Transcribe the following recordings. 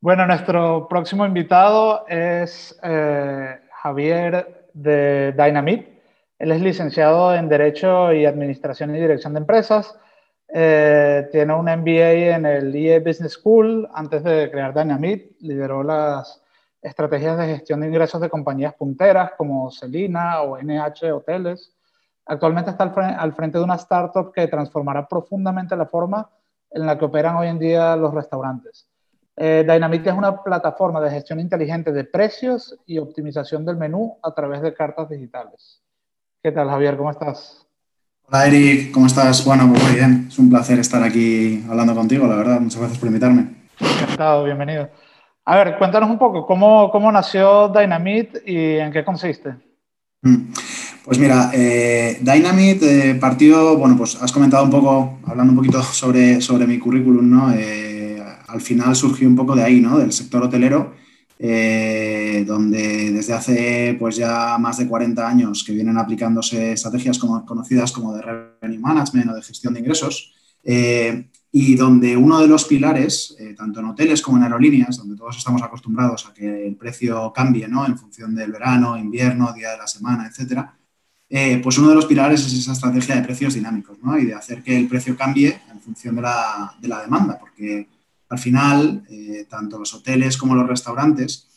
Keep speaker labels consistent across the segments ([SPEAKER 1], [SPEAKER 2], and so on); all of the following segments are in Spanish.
[SPEAKER 1] Bueno, nuestro próximo invitado es eh, Javier de Dynamit. Él es licenciado en Derecho y Administración y Dirección de Empresas. Eh, tiene un MBA en el IE Business School. Antes de crear Dynamit, lideró las estrategias de gestión de ingresos de compañías punteras como Celina o NH Hoteles. Actualmente está al frente de una startup que transformará profundamente la forma en la que operan hoy en día los restaurantes. Eh, Dynamite es una plataforma de gestión inteligente de precios y optimización del menú a través de cartas digitales. ¿Qué tal, Javier? ¿Cómo estás?
[SPEAKER 2] Hola, Eric. ¿Cómo estás? Bueno, pues muy bien. Es un placer estar aquí hablando contigo, la verdad. Muchas gracias por invitarme.
[SPEAKER 1] Encantado, bienvenido. A ver, cuéntanos un poco, ¿cómo, cómo nació Dynamite y en qué consiste?
[SPEAKER 2] Mm. Pues mira, eh, Dynamite eh, partió, bueno, pues has comentado un poco, hablando un poquito sobre, sobre mi currículum, ¿no? Eh, al final surgió un poco de ahí, ¿no? Del sector hotelero, eh, donde desde hace pues ya más de 40 años que vienen aplicándose estrategias como, conocidas como de revenue management o de gestión de ingresos, eh, y donde uno de los pilares, eh, tanto en hoteles como en aerolíneas, donde todos estamos acostumbrados a que el precio cambie ¿no? en función del verano, invierno, día de la semana, etcétera, pues uno de los pilares es esa estrategia de precios dinámicos ¿no? y de hacer que el precio cambie en función de la, de la demanda, porque al final, eh, tanto los hoteles como los restaurantes,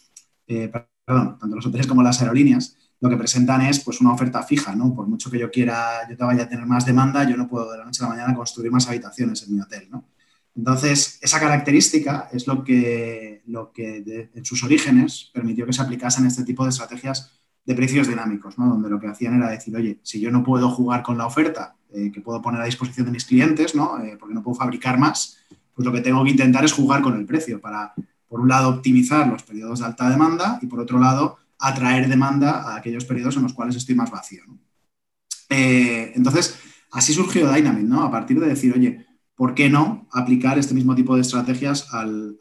[SPEAKER 2] eh, perdón, tanto los hoteles como las aerolíneas, lo que presentan es pues, una oferta fija, ¿no? Por mucho que yo quiera, yo te vaya a tener más demanda, yo no puedo de la noche a la mañana construir más habitaciones en mi hotel, ¿no? Entonces, esa característica es lo que, lo que en sus orígenes permitió que se aplicasen este tipo de estrategias de precios dinámicos, ¿no? donde lo que hacían era decir, oye, si yo no puedo jugar con la oferta eh, que puedo poner a disposición de mis clientes, ¿no? porque no puedo fabricar más, pues lo que tengo que intentar es jugar con el precio para, por un lado, optimizar los periodos de alta demanda y, por otro lado, atraer demanda a aquellos periodos en los cuales estoy más vacío. Eh, entonces, así surgió Dynamic, ¿no? A partir de decir, oye, ¿por qué no aplicar este mismo tipo de estrategias al,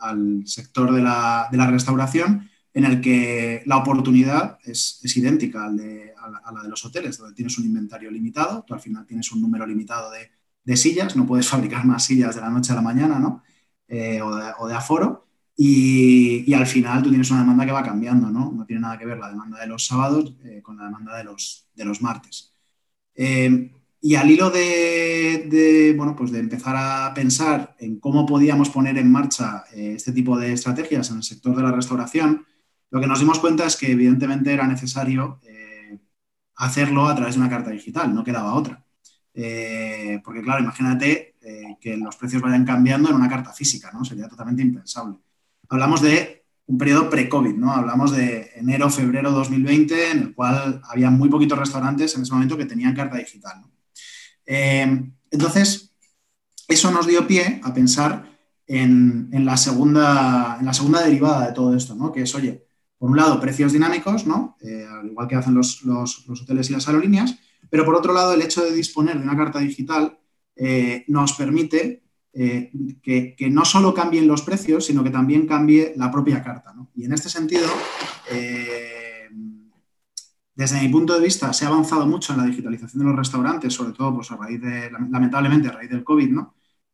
[SPEAKER 2] sector de la, restauración en el que la oportunidad es, idéntica a, la, de los hoteles, donde tienes un inventario limitado, tú al final tienes un número limitado de, de sillas, no puedes fabricar más sillas de la noche a la mañana, ¿no? Eh, o, de, aforo. Y, al final tú tienes una demanda que va cambiando, ¿no? No tiene nada que ver la demanda de los sábados eh, con la demanda de los, de los martes. Eh, y al hilo de, bueno, pues de empezar a pensar en cómo podíamos poner en marcha este tipo de estrategias en el sector de la restauración, lo que nos dimos cuenta es que evidentemente era necesario hacerlo a través de una carta digital, no quedaba otra. Eh, porque claro, imagínate eh, que los precios vayan cambiando en una carta física, ¿no? Sería totalmente impensable. Hablamos de un periodo pre-COVID, ¿no? Hablamos de enero, febrero 2020, en el cual había muy poquitos restaurantes en ese momento que tenían carta digital. Eh, entonces, eso nos dio pie a pensar en, la segunda, en la segunda derivada de todo esto, ¿no? Que es, oye, por un lado, precios dinámicos, ¿no? al igual que hacen los, los hoteles y las aerolíneas, pero por otro lado, el hecho de disponer de una carta digital eh, nos permite eh, que, no solo cambien los precios, sino que también cambie la propia carta. Y en este sentido, eh, desde mi punto de vista, se ha avanzado mucho en la digitalización de los restaurantes, sobre todo pues, a raíz de, lamentablemente, a raíz del COVID,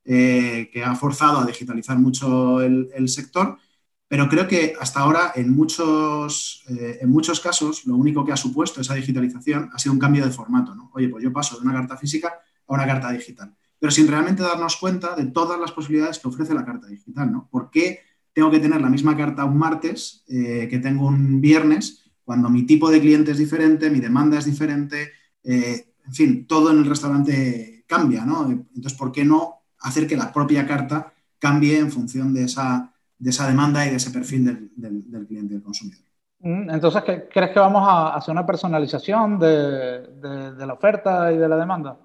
[SPEAKER 2] que ha forzado a digitalizar mucho el sector pero creo que hasta ahora, en muchos, eh, en muchos casos, lo único que ha supuesto esa digitalización ha sido un cambio de formato. ¿no? Oye, pues yo paso de una carta física a una carta digital, pero sin realmente darnos cuenta de todas las posibilidades que ofrece la carta digital. ¿no? ¿Por qué tengo que tener la misma carta un martes eh, que tengo un viernes cuando mi tipo de cliente es diferente, mi demanda es diferente? Eh, en fin, todo en el restaurante cambia. ¿no? Entonces, ¿por qué no hacer que la propia carta cambie en función de esa de esa demanda y de ese perfil del, del, cliente y del consumidor.
[SPEAKER 1] Mm, entonces, ¿crees que vamos a hacer una personalización de, de, la oferta y de la demanda?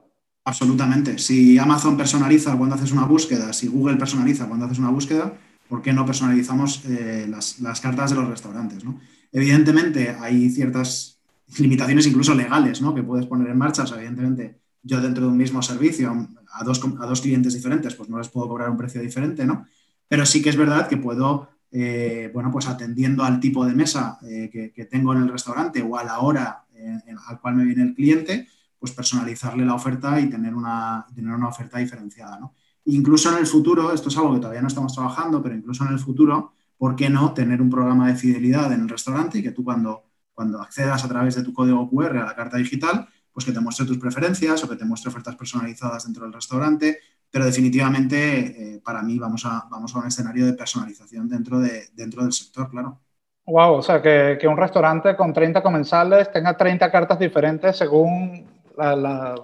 [SPEAKER 2] Absolutamente. Si Amazon personaliza cuando haces una búsqueda, si Google personaliza cuando haces una búsqueda, ¿por qué no personalizamos eh, las, las, cartas de los restaurantes? ¿no? Evidentemente, hay ciertas limitaciones incluso legales ¿no? que puedes poner en marcha. evidentemente, yo dentro de un mismo servicio a dos, a dos clientes diferentes, pues no les puedo cobrar un precio diferente, ¿no? Pero sí que es verdad que puedo, eh, bueno, pues atendiendo al tipo de mesa eh, que, tengo en el restaurante o a la hora eh, al cual me viene el cliente, pues personalizarle la oferta y tener una, tener una oferta diferenciada. Incluso en el futuro, esto es algo que todavía no estamos trabajando, pero incluso en el futuro ¿por qué no tener un programa de fidelidad en el restaurante y que tú cuando, cuando accedas a través de tu código QR a la carta digital, pues que te muestre tus preferencias o que te muestre ofertas personalizadas dentro del restaurante, pero definitivamente eh, para mí vamos a, vamos a un escenario de personalización dentro, de, dentro del sector, claro.
[SPEAKER 1] Wow, o sea, que, que un restaurante con 30 comensales tenga 30 cartas diferentes según la,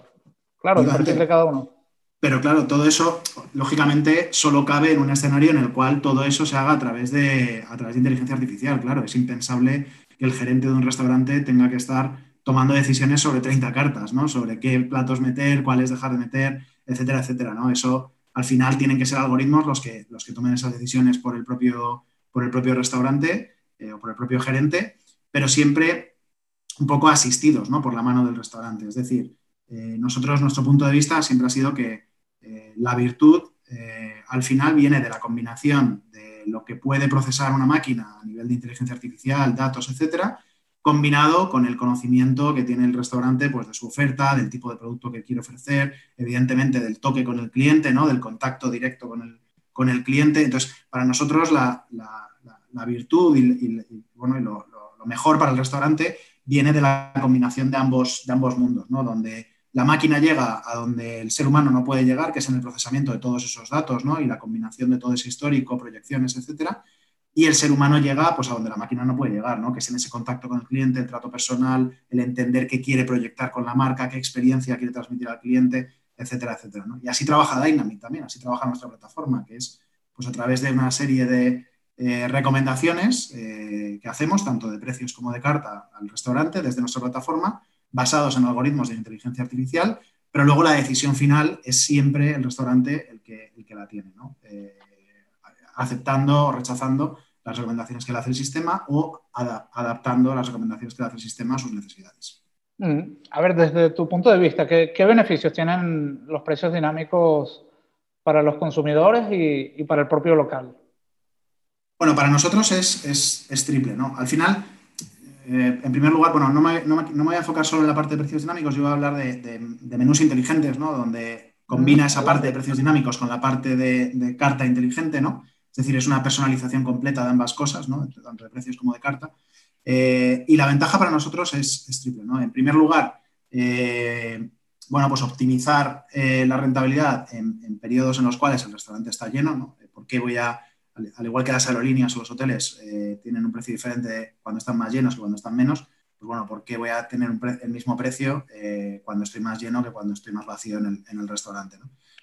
[SPEAKER 1] claro, el perfil de cada uno.
[SPEAKER 2] Pero claro, todo eso, lógicamente, solo cabe en un escenario en el cual todo eso se haga a través de, a través de inteligencia artificial. Claro, es impensable que el gerente de un restaurante tenga que estar tomando decisiones sobre 30 cartas, ¿no? Sobre qué platos meter, cuáles dejar de meter, etcétera, etcétera, ¿no? Eso, al final, tienen que ser algoritmos los que, los que tomen esas decisiones por el propio, por el propio restaurante eh, o por el propio gerente, pero siempre un poco asistidos, ¿no? Por la mano del restaurante. Es decir, eh, nosotros, nuestro punto de vista siempre ha sido que eh, la virtud al final viene de la combinación de lo que puede procesar una máquina a nivel de inteligencia artificial, datos, etcétera, combinado con el conocimiento que tiene el restaurante pues, de su oferta, del tipo de producto que quiere ofrecer, evidentemente del toque con el cliente, ¿no? del contacto directo con el, con el cliente. Entonces, para nosotros la, virtud y, bueno, lo, mejor para el restaurante viene de la combinación de ambos, de ambos mundos, ¿no? donde la máquina llega a donde el ser humano no puede llegar, que es en el procesamiento de todos esos datos ¿no? y la combinación de todo ese histórico, proyecciones, etcétera, y el ser humano llega pues, a donde la máquina no puede llegar, ¿no? que es en ese contacto con el cliente, el trato personal, el entender qué quiere proyectar con la marca, qué experiencia quiere transmitir al cliente, etcétera, etcétera. Y así trabaja Dynamic también, así trabaja nuestra plataforma, que es pues, a través de una serie de eh, recomendaciones eh, que hacemos, tanto de precios como de carta al restaurante, desde nuestra plataforma, basados en algoritmos de inteligencia artificial, pero luego la decisión final es siempre el restaurante el que, el que la tiene, ¿no? Eh, aceptando o rechazando las recomendaciones que le hace el sistema o adaptando las recomendaciones que le hace el sistema a sus necesidades.
[SPEAKER 1] Mm. A ver, desde tu punto de vista, ¿qué, beneficios tienen los precios dinámicos para los consumidores y, para el propio local?
[SPEAKER 2] Bueno, para nosotros es, triple, ¿no? Al final, eh, en primer lugar, bueno, no me, voy a enfocar solo en la parte de precios dinámicos, yo voy a hablar de, menús inteligentes, ¿no? Donde combina mm. esa parte de precios dinámicos con la parte de, de carta inteligente, ¿no? Es decir, es una personalización completa de ambas cosas, ¿no? tanto de precios como de carta. Eh, y la ventaja para nosotros es, triple. ¿no? En primer lugar, eh, bueno, pues optimizar eh, la rentabilidad en, periodos en los cuales el restaurante está lleno. ¿no? ¿Por qué voy a, al, igual que las aerolíneas o los hoteles tienen un precio diferente cuando están más llenos que cuando están menos? Pues bueno, ¿por qué voy a tener el mismo precio cuando estoy más lleno que cuando estoy más vacío en el, restaurante?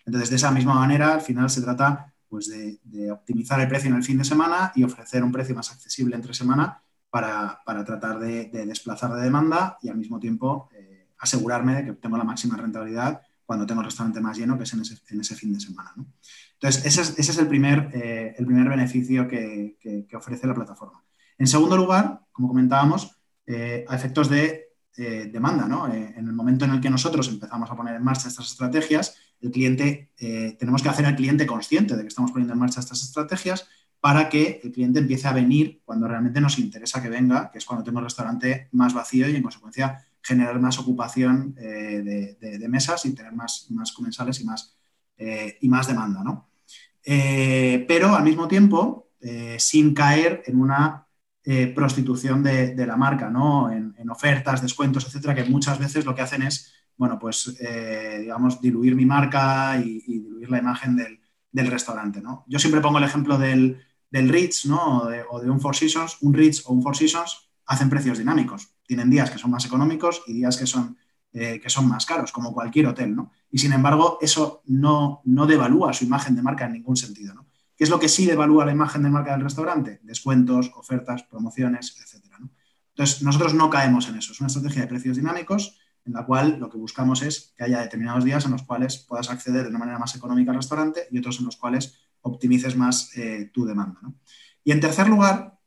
[SPEAKER 2] Entonces, de esa misma manera, al final se trata pues de, optimizar el precio en el fin de semana y ofrecer un precio más accesible entre semana para, tratar de, desplazar de demanda y al mismo tiempo eh, asegurarme de que tengo la máxima rentabilidad cuando tengo el restaurante más lleno, que es en ese, fin de semana. Entonces, ese es, el, primer, eh, el primer beneficio que, ofrece la plataforma. En segundo lugar, como comentábamos, eh, a efectos de demanda. en el momento en el que nosotros empezamos a poner en marcha estas estrategias, el cliente, eh, tenemos que hacer al cliente consciente de que estamos poniendo en marcha estas estrategias para que el cliente empiece a venir cuando realmente nos interesa que venga, que es cuando tengo el restaurante más vacío y en consecuencia generar más ocupación eh, de, mesas y tener más, más comensales y más, eh, y más demanda. ¿no? pero al mismo tiempo, sin caer en una prostitución de, la marca, ¿no? En, en, ofertas, descuentos, etcétera, que muchas veces lo que hacen es bueno, pues, eh, digamos, diluir mi marca y, diluir la imagen del, restaurante, ¿no? Yo siempre pongo el ejemplo del, Ritz, ¿no? O de, un Four Seasons. Un Ritz o un Four Seasons hacen precios dinámicos. Tienen días que son más económicos y días que son, eh, que son más caros, como cualquier hotel, ¿no? Y sin embargo, eso no, no devalúa su imagen de marca en ningún sentido, ¿no? ¿Qué es lo que sí devalúa la imagen de marca del restaurante? Descuentos, ofertas, promociones, etcétera, Entonces, nosotros no caemos en eso. Es una estrategia de precios dinámicos en la cual lo que buscamos es que haya determinados días en los cuales puedas acceder de una manera más económica al restaurante y otros en los cuales optimices más eh, tu demanda. Y en tercer lugar,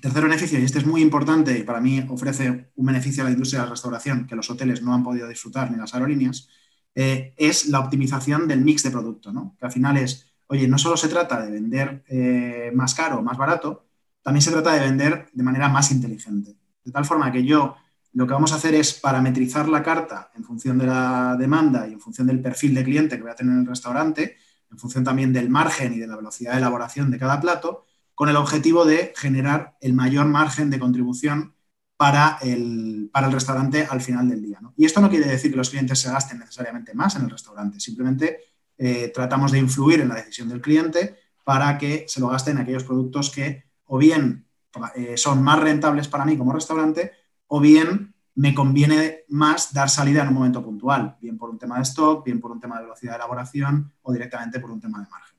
[SPEAKER 2] tercer beneficio, y este es muy importante y para mí ofrece un beneficio a la industria de la restauración que los hoteles no han podido disfrutar ni las aerolíneas, eh, es la optimización del mix de producto, que al final es, oye, no solo se trata de vender eh, más caro o más barato, también se trata de vender de manera más inteligente. De tal forma que yo lo que vamos a hacer es parametrizar la carta en función de la demanda y en función del perfil de cliente que voy a tener en el restaurante, en función también del margen y de la velocidad de elaboración de cada plato, con el objetivo de generar el mayor margen de contribución para el, para el restaurante al final del día. Y esto no quiere decir que los clientes se gasten necesariamente más en el restaurante, simplemente eh, tratamos de influir en la decisión del cliente para que se lo gasten en aquellos productos que o bien eh, son más rentables para mí como restaurante o bien me conviene más dar salida en un momento puntual, bien por un tema de stock, bien por un tema de velocidad de elaboración o directamente por un tema de margen.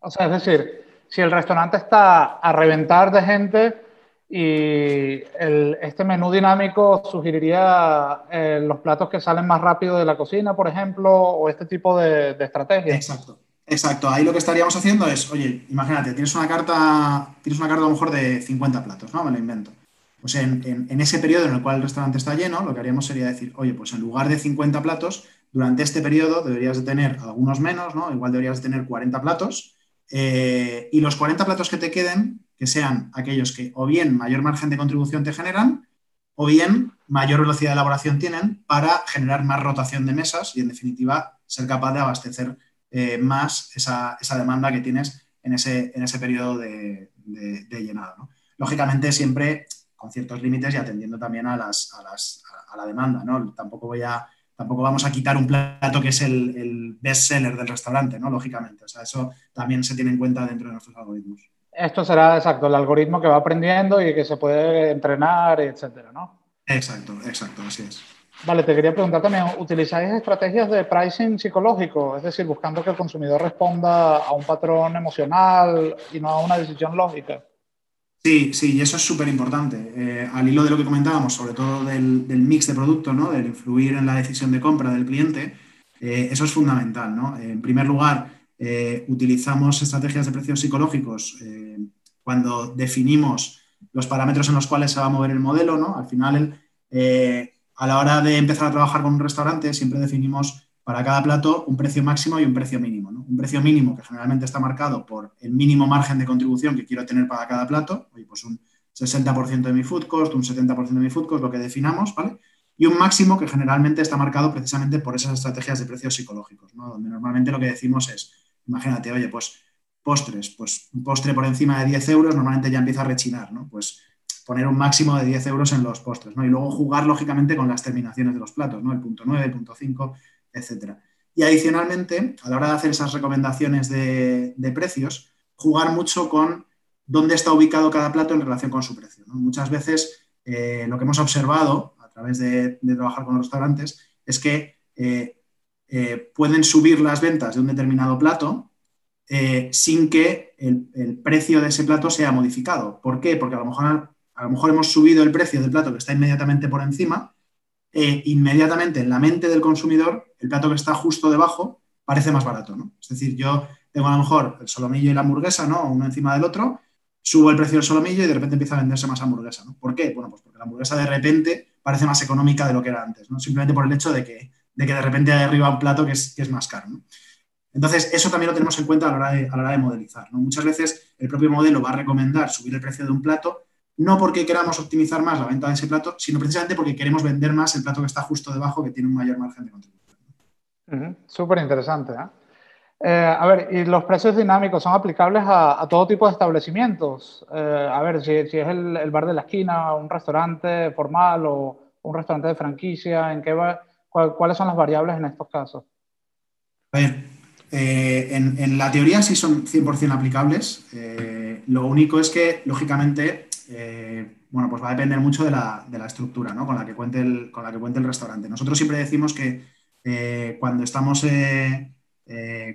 [SPEAKER 1] O sea, es decir, si el restaurante está a reventar de gente y este menú dinámico sugeriría eh, los platos que salen más rápido de la cocina, por ejemplo, o este tipo de, de estrategias.
[SPEAKER 2] Exacto. Exacto, ahí lo que estaríamos haciendo es, oye, imagínate, tienes una carta, tienes una carta a lo mejor de 50 platos, ¿no? Me lo invento. Pues en, ese periodo en el cual el restaurante está lleno, lo que haríamos sería decir, oye, pues en lugar de 50 platos, durante este periodo deberías de tener algunos menos, ¿no? Igual deberías de tener 40 platos. Eh, y los 40 platos que te queden, que sean aquellos que o bien mayor margen de contribución te generan, o bien mayor velocidad de elaboración tienen para generar más rotación de mesas y, en definitiva, ser capaz de abastecer eh, más esa, demanda que tienes en ese, en ese periodo de, llenado. Lógicamente, siempre con ciertos límites y atendiendo también a, las, a, la demanda. ¿no? Tampoco, voy a, tampoco vamos a quitar un plato que es el, best seller del restaurante, ¿no? lógicamente. O sea, eso también se tiene en cuenta dentro de nuestros algoritmos.
[SPEAKER 1] Esto será exacto, el algoritmo que va aprendiendo y que se puede entrenar, etcétera, ¿no?
[SPEAKER 2] Exacto, exacto, así es.
[SPEAKER 1] Vale, te quería preguntar también, ¿utilizáis estrategias de pricing psicológico? Es decir, buscando que el consumidor responda a un patrón emocional y no a una decisión lógica.
[SPEAKER 2] Sí, sí, y eso es súper importante. Eh, al hilo de lo que comentábamos, sobre todo del, mix de producto, ¿no? del influir en la decisión de compra del cliente, eh, eso es fundamental. ¿no? En primer lugar, eh, utilizamos estrategias de precios psicológicos cuando definimos los parámetros en los cuales se va a mover el modelo. ¿no? Al final, a la hora de empezar a trabajar con un restaurante, siempre definimos para cada plato un precio máximo y un precio mínimo. Un precio mínimo que generalmente está marcado por el mínimo margen de contribución que quiero tener para cada plato, pues un 60% de mi food cost, un 70% de mi food cost, lo que definamos, ¿vale? Y un máximo que generalmente está marcado precisamente por esas estrategias de precios psicológicos, ¿no? Donde normalmente lo que decimos es, imagínate, oye, pues postres, pues un postre por encima de 10 euros normalmente ya empieza a rechinar, ¿no? Pues poner un máximo de 10 euros en los postres, ¿no? Y luego jugar, lógicamente, con las terminaciones de los platos, ¿no? El punto 9, el punto 5, etcétera. Y adicionalmente, a la hora de hacer esas recomendaciones de, precios, jugar mucho con dónde está ubicado cada plato en relación con su precio. Muchas veces eh, lo que hemos observado a través de, trabajar con restaurantes es que eh, eh, pueden subir las ventas de un determinado plato sin que el, precio de ese plato sea modificado. ¿Por qué? Porque a a lo mejor hemos subido el precio del plato que está inmediatamente por encima e inmediatamente en la mente del consumidor, el plato que está justo debajo parece más barato. ¿no? Es decir, yo tengo a lo mejor el solomillo y la hamburguesa, ¿no? uno encima del otro, subo el precio del solomillo y de repente empieza a venderse más hamburguesa. ¿no? ¿Por qué? Bueno, pues porque la hamburguesa de repente parece más económica de lo que era antes, ¿no? simplemente por el hecho de que de, que de repente hay arriba un plato que es, que es más caro. Entonces, eso también lo tenemos en cuenta a la hora de, a la hora de modelizar. ¿no? Muchas veces el propio modelo va a recomendar subir el precio de un plato no porque queramos optimizar más la venta de ese plato, sino precisamente porque queremos vender más el plato que está justo debajo, que tiene un mayor margen de contribución.
[SPEAKER 1] Súper interesante. ¿eh? ¿eh? a ver, ¿y los precios dinámicos son aplicables a, todo tipo de establecimientos? Eh, a ver, si, es el, bar de la esquina, un restaurante formal o un restaurante de franquicia, ¿en qué ¿cuáles son las variables en estos casos?
[SPEAKER 2] A ver, en, en, la teoría sí son 100% aplicables. lo único es que, lógicamente, eh, bueno, pues va a depender mucho de la, estructura con, la que cuente el, con la que cuente el restaurante. Nosotros siempre decimos que eh, cuando, estamos, eh,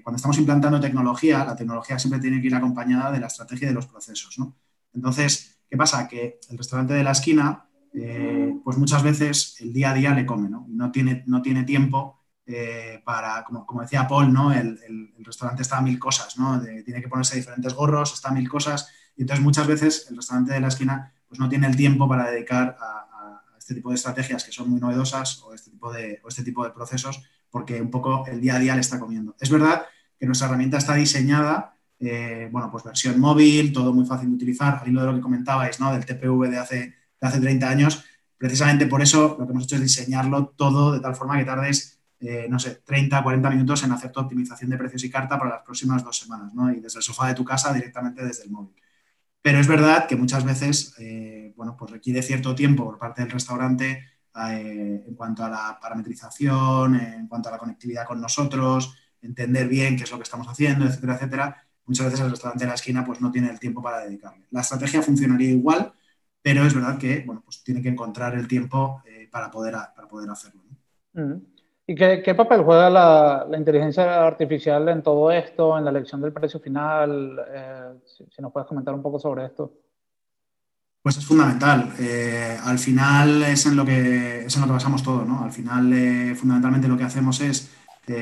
[SPEAKER 2] cuando estamos implantando tecnología, la tecnología siempre tiene que ir acompañada de la estrategia de los procesos. Entonces, ¿qué pasa? Que el restaurante de la esquina, pues muchas veces el día a día le come, ¿no? No tiene, no tiene tiempo para, como, decía Paul, ¿no? El, restaurante está a mil cosas, ¿no? tiene que ponerse diferentes gorros, está a mil cosas y entonces muchas veces el restaurante de la esquina pues, no tiene el tiempo para dedicar a, este tipo de estrategias que son muy novedosas o este, tipo de, este tipo de procesos porque un poco el día a día le está comiendo. Es verdad que nuestra herramienta está diseñada, eh, bueno, pues versión móvil, todo muy fácil de utilizar, al hilo de lo que comentabais, ¿no? Del TPV de hace, de hace 30 años. Precisamente por eso lo que hemos hecho es diseñarlo todo de tal forma que tardes, eh, no sé, 30, 40 minutos en hacer tu optimización de precios y carta para las próximas dos semanas, ¿no? Y desde el sofá de tu casa directamente desde el móvil. Pero es verdad que muchas veces, eh, bueno, pues requiere cierto tiempo por parte del restaurante eh, en cuanto a la parametrización, en cuanto a la conectividad con nosotros, entender bien qué es lo que estamos haciendo, etcétera, etcétera. Muchas veces el restaurante de la esquina pues no tiene el tiempo para dedicarle. La estrategia funcionaría igual, pero es verdad que bueno, pues tiene que encontrar el tiempo eh, para, poder, para poder hacerlo.
[SPEAKER 1] ¿Y qué, papel juega la, inteligencia artificial en todo esto, en la elección del precio final? Eh, si, nos puedes comentar un poco sobre esto.
[SPEAKER 2] Pues es fundamental. Eh, al final es en, lo que, es en lo que basamos todo. ¿no? Al final, fundamentalmente lo que hacemos es,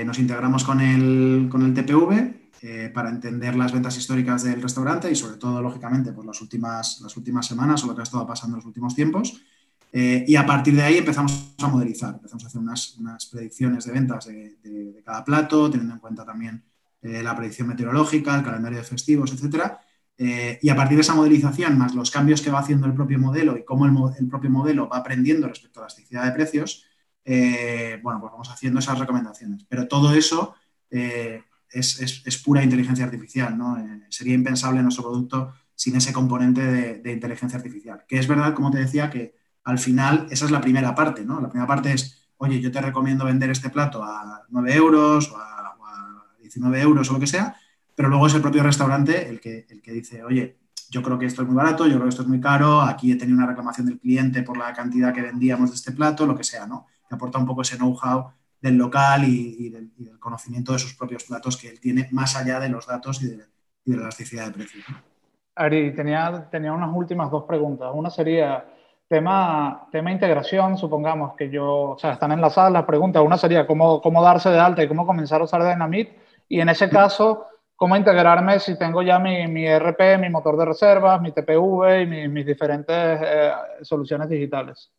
[SPEAKER 2] nos integramos con el, con el TPV, eh, para entender las ventas históricas del restaurante y sobre todo, lógicamente, pues las últimas, las últimas semanas o lo que ha estado pasando en los últimos tiempos. Eh, y a partir de ahí empezamos a modelizar, empezamos a hacer unas, unas predicciones de ventas de, cada plato, teniendo en cuenta también eh, la predicción meteorológica, el calendario de festivos, etc. y a partir de esa modelización, más los cambios que va haciendo el propio modelo y cómo el, propio modelo va aprendiendo respecto a la elasticidad de precios, bueno, pues vamos haciendo esas recomendaciones. Pero todo eso es, pura inteligencia artificial, ¿no? Eh, sería impensable nuestro producto sin ese componente de, inteligencia artificial. Que es verdad, como te decía, que al final esa es la primera parte, ¿no? La primera parte es, oye, yo te recomiendo vender este plato a 9 euros o a, 19 euros o lo que sea, pero luego es el propio restaurante el que, el que dice, oye, yo creo que esto es muy barato, yo creo que esto es muy caro, aquí he tenido una reclamación del cliente por la cantidad que vendíamos de este plato, lo que sea, ¿no? Te aporta un poco ese know-how del local y, del, conocimiento de sus propios platos que él tiene, más allá de los datos y de, la elasticidad de precios.
[SPEAKER 1] Ari, tenía, tenía unas últimas dos preguntas. Una sería tema, tema integración, supongamos que yo, o sea, están enlazadas las preguntas. Una sería cómo, cómo darse de alta y cómo comenzar a usar Dynamite. Y en ese caso, cómo integrarme si tengo ya mi, mi RP, mi motor de reservas, mi TPV y mis diferentes eh, soluciones digitales.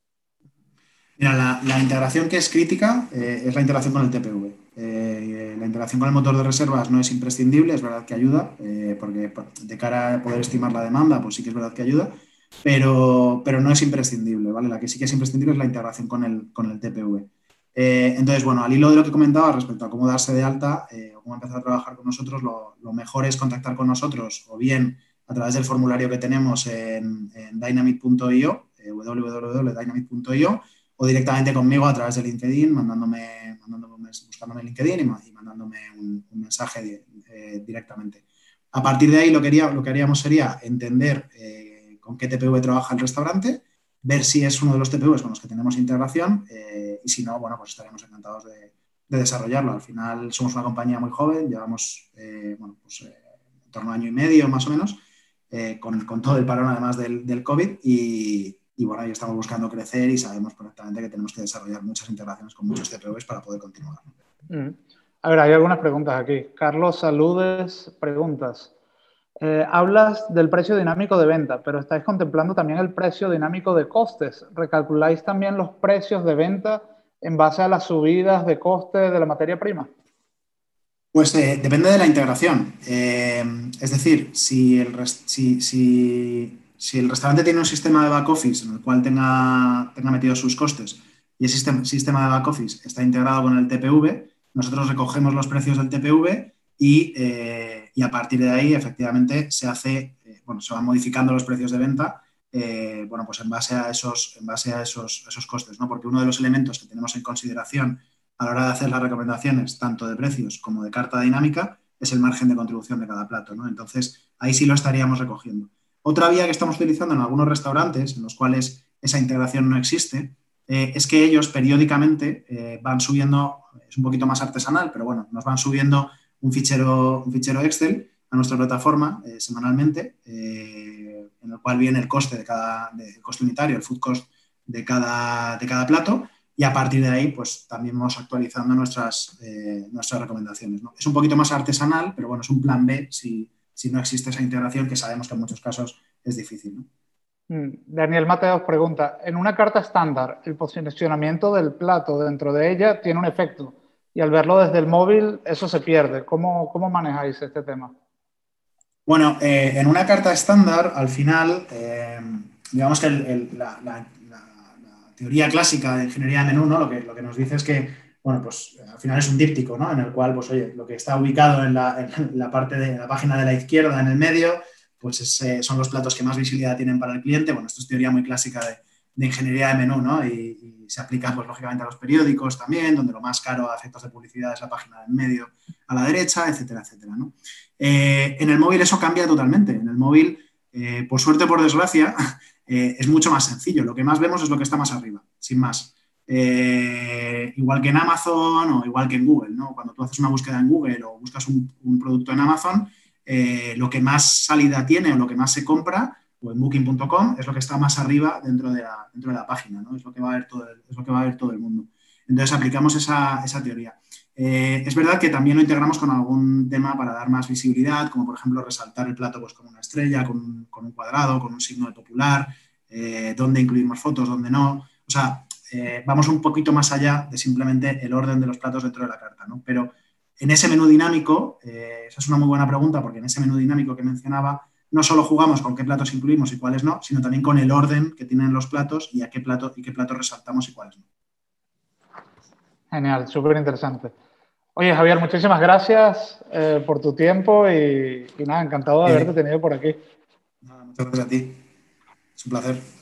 [SPEAKER 2] Mira, la, integración que es crítica eh, es la integración con el TPV. Eh, la integración con el motor de reservas no es imprescindible, es verdad que ayuda, porque de cara a poder estimar la demanda, pues sí que es verdad que ayuda, pero, pero no es imprescindible, ¿vale? La que sí que es imprescindible es la integración con el, con el TPV. entonces, bueno, al hilo de lo que comentaba respecto a cómo darse de alta o cómo empezar a trabajar con nosotros, lo, mejor es contactar con nosotros o bien a través del formulario que tenemos en, en dynamit.io, www.dynamit.io, o directamente conmigo a través de LinkedIn, mandándome, mandándome buscándome LinkedIn y, mandándome un, mensaje eh, directamente. A partir de ahí lo que, haríamos sería entender eh, con qué TPV trabaja el restaurante, ver si es uno de los TPVs con los que tenemos integración eh, y si no, bueno, pues estaremos encantados de, desarrollarlo. Al final somos una compañía muy joven, llevamos bueno, pues, en torno a año y medio más o menos, con, todo el parón además del, COVID y, y bueno, ahí estamos buscando crecer y sabemos perfectamente que tenemos que desarrollar muchas integraciones con muchos TPVs para poder continuar.
[SPEAKER 1] Mm. A ver, hay algunas preguntas aquí. Carlos Saludes, preguntas. Eh, hablas del precio dinámico de venta, pero estáis contemplando también el precio dinámico de costes. ¿Recalculáis también los precios de venta en base a las subidas de coste de la materia prima?
[SPEAKER 2] Pues eh, depende de la integración. Eh, es decir, si, el, el restaurante tiene un sistema de back office en el cual tenga, tenga metidos sus costes y ese sistema, sistema de back office está integrado con el TPV, nosotros recogemos los precios del TPV y, eh, y a partir de ahí efectivamente se hace, eh, bueno, se van modificando los precios de venta, eh, bueno, pues en base a esos, en base a esos, esos costes, ¿no? Porque uno de los elementos que tenemos en consideración a la hora de hacer las recomendaciones, tanto de precios como de carta dinámica, es el margen de contribución de cada plato, ¿no? Entonces, ahí sí lo estaríamos recogiendo. Otra vía que estamos utilizando en algunos restaurantes, en los cuales esa integración no existe, es que ellos periódicamente van subiendo, es un poquito más artesanal, pero bueno, nos van subiendo un fichero, un fichero Excel a nuestra plataforma eh, semanalmente, en el cual viene el coste de cada, coste unitario, el food cost de cada, de cada plato, y a partir de ahí, pues también vamos actualizando nuestras, nuestras recomendaciones. Es un poquito más artesanal, pero bueno, es un plan B si, si no existe esa integración, que sabemos que en muchos casos es difícil.
[SPEAKER 1] Mm, Daniel Mateos pregunta, en una carta estándar, el posicionamiento del plato dentro de ella tiene un efecto y al verlo desde el móvil eso se pierde. ¿Cómo, cómo manejáis este tema?
[SPEAKER 2] Bueno, eh, en una carta estándar, al final, eh, digamos que la, teoría clásica de ingeniería de menú ¿no? lo, que, lo que nos dice es que bueno, pues al final es un díptico, ¿no? En el cual, pues oye, lo que está ubicado en la, parte de la página de la izquierda, en el medio, pues son los platos que más visibilidad tienen para el cliente. Bueno, esto es teoría muy clásica de, ingeniería de menú, ¿no? Y, se aplica, pues, lógicamente, a los periódicos también, donde lo más caro a efectos de publicidad es la página en medio a la derecha, etcétera, etcétera, ¿no? Eh, en el móvil eso cambia totalmente. En el móvil, eh, por suerte o por desgracia, eh, es mucho más sencillo. Lo que más vemos es lo que está más arriba, sin más. igual que en Amazon o igual que en Google, ¿no? Cuando tú haces una búsqueda en Google o buscas un producto en Amazon, lo que más salida tiene o lo que más se compra, o en booking.com, es lo que está más arriba dentro de la, dentro de la página, ¿no? es, lo que va a ver todo el, es lo que va a ver todo el mundo. Entonces aplicamos esa, esa teoría. Eh, es verdad que también lo integramos con algún tema para dar más visibilidad, como por ejemplo resaltar el plato pues, con una estrella, con, con un cuadrado, con un signo de popular, eh, dónde incluimos fotos, dónde no. O sea, vamos un poquito más allá de simplemente el orden de los platos dentro de la carta, ¿no? Pero en ese menú dinámico, eh, esa es una muy buena pregunta, porque en ese menú dinámico que mencionaba, no solo jugamos con qué platos incluimos y cuáles no, sino también con el orden que tienen los platos y a qué plato y qué platos resaltamos y cuáles no.
[SPEAKER 1] Genial, súper interesante. Oye, Javier, muchísimas gracias eh, por tu tiempo y, nada, encantado de haberte tenido por aquí.
[SPEAKER 2] muchas gracias a ti. Es un placer.